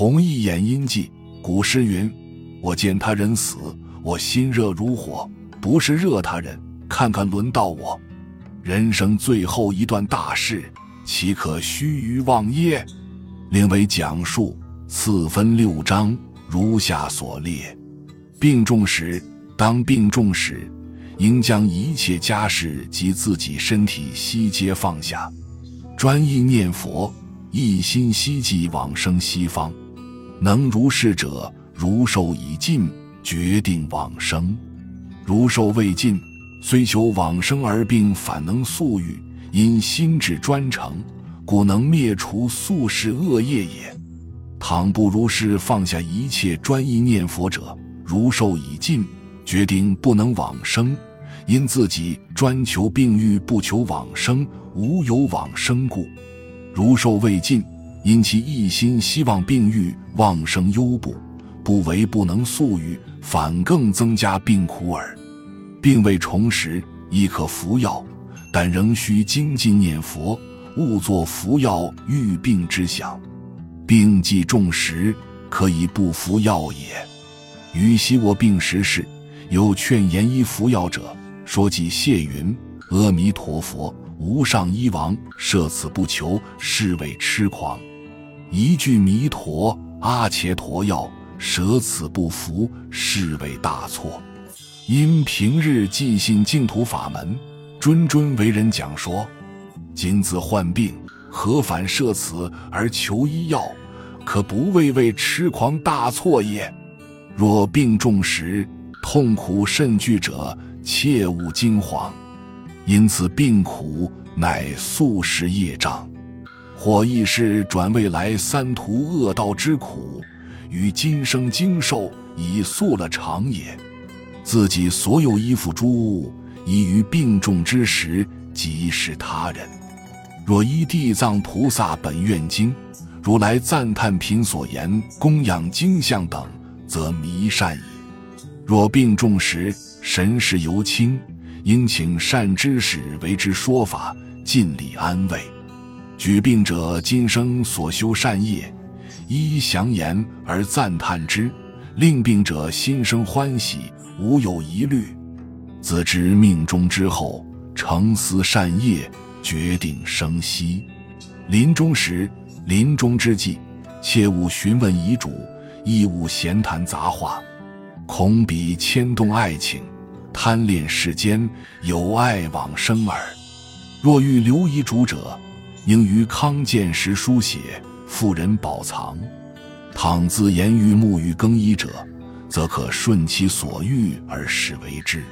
弘一眼阴记，古诗云：“我见他人死，我心热如火。”不是热他人，看看轮到我。人生最后一段大事，岂可须臾忘耶？另为讲述，四分六章，如下所列：病重时，当病重时，应将一切家事及自己身体悉皆放下，专一念佛，一心希冀往生西方。能如是者，如寿已尽，决定往生。如寿未尽，虽求往生而病反能速愈，因心智专诚，故能灭除宿世恶业也。倘不如是放下一切专一念佛者，如寿已尽，决定不能往生，因自己专求病愈，不求往生，无有往生故。如寿未尽，因其一心希望病愈，妄生忧怖，不为不能速愈，反更增加病苦耳。病未重时，亦可服药，但仍需精进念佛，勿作服药愈病之想。病既重时，可以不服药也。于昔我病时事，有劝言医服药者，说即谢云：“阿弥陀佛，无上医王，设此不求，是为痴狂。一句弥陀阿切陀药，舍此不服，是为大错。”因平日尽信净土法门，谆谆为人讲说，今自患病，何反设此而求医药？可不谓为痴狂大错也。若病重时，痛苦甚剧者，切勿惊惶。因此病苦乃宿世业障，或亦是转未来三途恶道之苦，与今生经受已宿了常也。自己所有衣服诸物，已于病重之时，即是他人。若依地藏菩萨本愿经，如来赞叹品所言供养经像等，则弥善矣。若病重时，神识犹清，应请善知识为之说法，尽力安慰。举病者今生所修善业，依详言而赞叹之，令病者心生欢喜。无有疑虑，自知命中之后，诚思善业，决定生息。临终时，临终之际，切勿询问遗嘱，亦勿闲谈杂话，恐彼牵动爱情，贪恋世间，有爱往生耳。若欲留遗嘱者，应于康健时书写，妇人保藏。倘自言于沐浴更衣者。则可顺其所欲而使为之。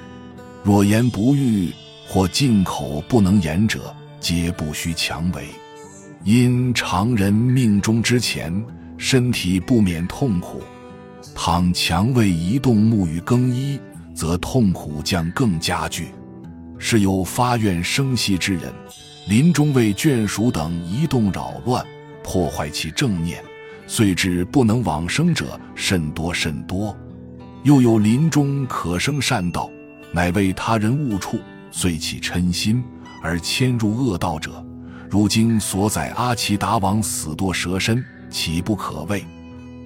若言不欲或进口不能言者，皆不须强为。因常人命中之前，身体不免痛苦，倘强为移动沐浴更衣，则痛苦将更加剧。是有发愿生息之人，临终为眷属等移动扰乱，破坏其正念，遂至不能往生者甚多甚多。又有临终可生善道，乃为他人误处，遂起嗔心而迁入恶道者，如今所载阿奇达王死堕蛇身，岂不可畏？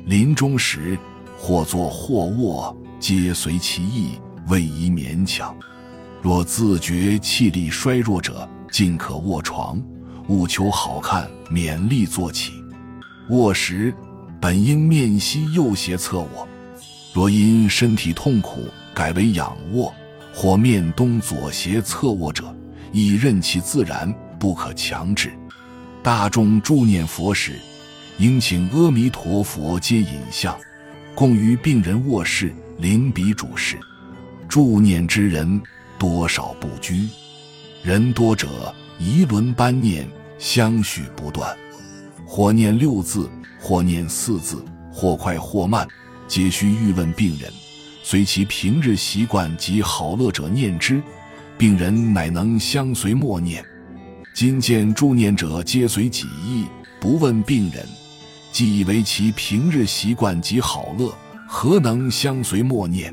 临终时或坐或卧，皆随其意，未宜勉强。若自觉气力衰弱者，尽可卧床，务求好看，勉力坐起。卧时本应面西右斜侧卧。若因身体痛苦，改为仰卧或面东左斜侧卧者，亦任其自然，不可强制。大众助念佛时，应请阿弥陀佛接引像，供于病人卧室，临彼主事。助念之人多少不拘，人多者一轮班念，相续不断，或念六字，或念四字，或快或慢。皆须欲问病人，随其平日习惯及好乐者念之，病人乃能相随默念。今见助念者皆随己意，不问病人，既以为其平日习惯及好乐，何能相随默念？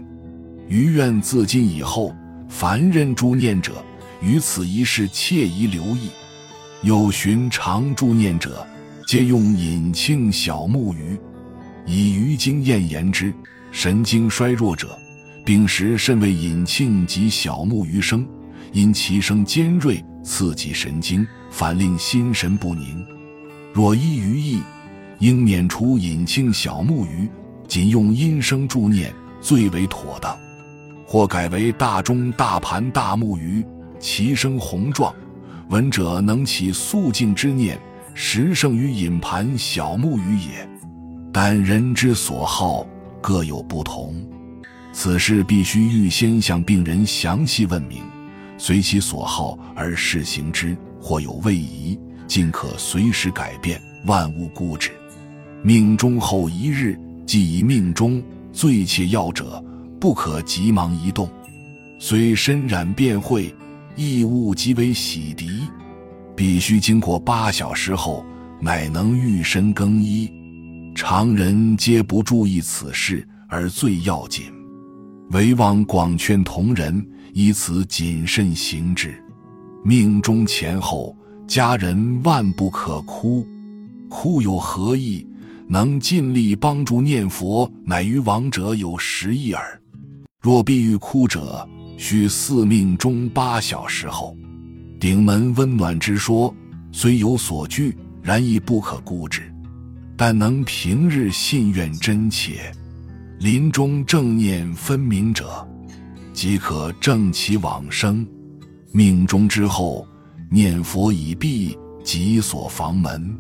余愿自今以后，凡任助念者，于此一事切宜留意。有寻常助念者，皆用引磬小木鱼。以鱼经验言之，神经衰弱者，病时甚为引磬及小木鱼生，因其声尖锐，刺激神经，反令心神不宁。若依于意，应免除引磬小木鱼，仅用阴声助念最为妥当。或改为大钟、大盘、大木鱼，其声宏壮，闻者能起肃静之念，实胜于引盘小木鱼也。但人之所好各有不同，此事必须预先向病人详细问明，随其所好而试行之。或有位移，尽可随时改变，万勿固执。命中后一日，即以命中最切要者。不可急忙移动，虽身染变秽，异物即为洗涤，必须经过八小时后，乃能浴身更衣。常人皆不注意此事，而最要紧。唯望广劝同仁，以此谨慎行之。命中前后，家人万不可哭。哭有何意？能尽力帮助念佛，乃于亡者有实益耳。若必欲哭者，须四命中八小时后。顶门温暖之说，虽有所惧，然亦不可固执。但能平日信愿真切，临终正念分明者，即可正其往生。命中之后，念佛已毕，即锁房门，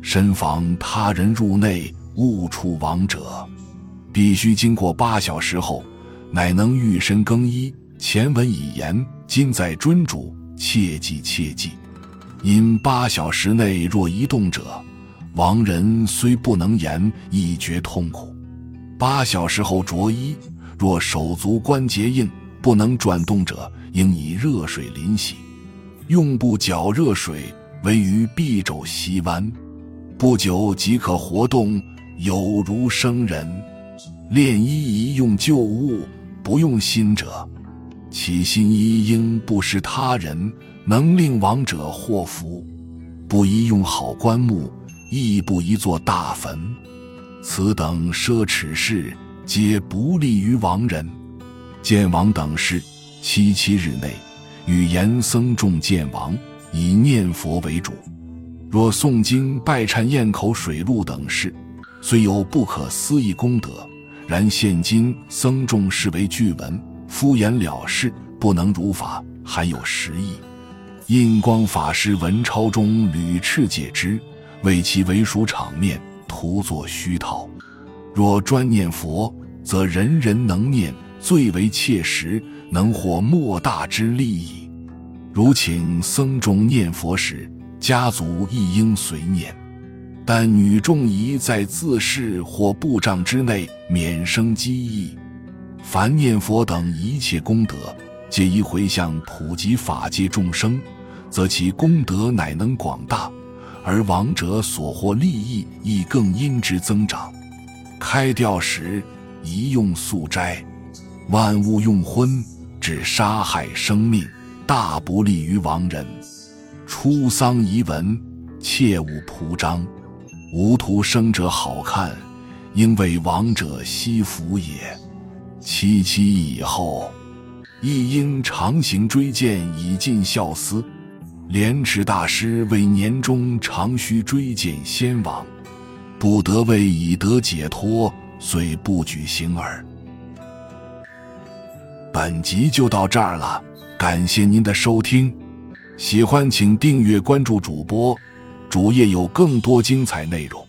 深防他人入内，误触亡者。必须经过八小时后。乃能御身更衣。前文已言，今在尊主，切记切记。因八小时内若移动者，亡人虽不能言，亦觉痛苦。八小时后着衣，若手足关节硬，不能转动者，应以热水淋洗。用布搅热水，围于臂肘膝弯，不久即可活动，有如生人。练衣宜用旧物。不用新者，其心一应不失他人，能令亡者祸福。不宜用好棺木，亦不宜作大坟。此等奢侈事，皆不利于亡人。见亡等事，七七日内，与严僧众见亡，以念佛为主。若诵经、拜忏、咽口水露等事，虽有不可思议功德。然现今僧众视为具文，敷衍了事，不能如法，含有实意。印光法师文钞中屡斥解之，为其为属场面，徒作虚套。若专念佛，则人人能念，最为切实，能获莫大之利益。如请僧众念佛时，家族亦应随念。但女众宜在自室或布帐之内，免生机意。凡念佛等一切功德，皆宜回向普及法界众生，则其功德乃能广大，而亡者所获利益亦更因之增长。开吊时宜用素斋，万物用荤，只杀害生命，大不利于亡人。出丧仪文，切勿铺张。无徒生者好看，应为亡者惜福也。七七以后，亦应常行追荐以尽孝思。莲池大师为年终常须追荐先王，不得为以得解脱，遂不举行耳。本集就到这儿了，感谢您的收听，喜欢请订阅关注主播。主页有更多精彩内容。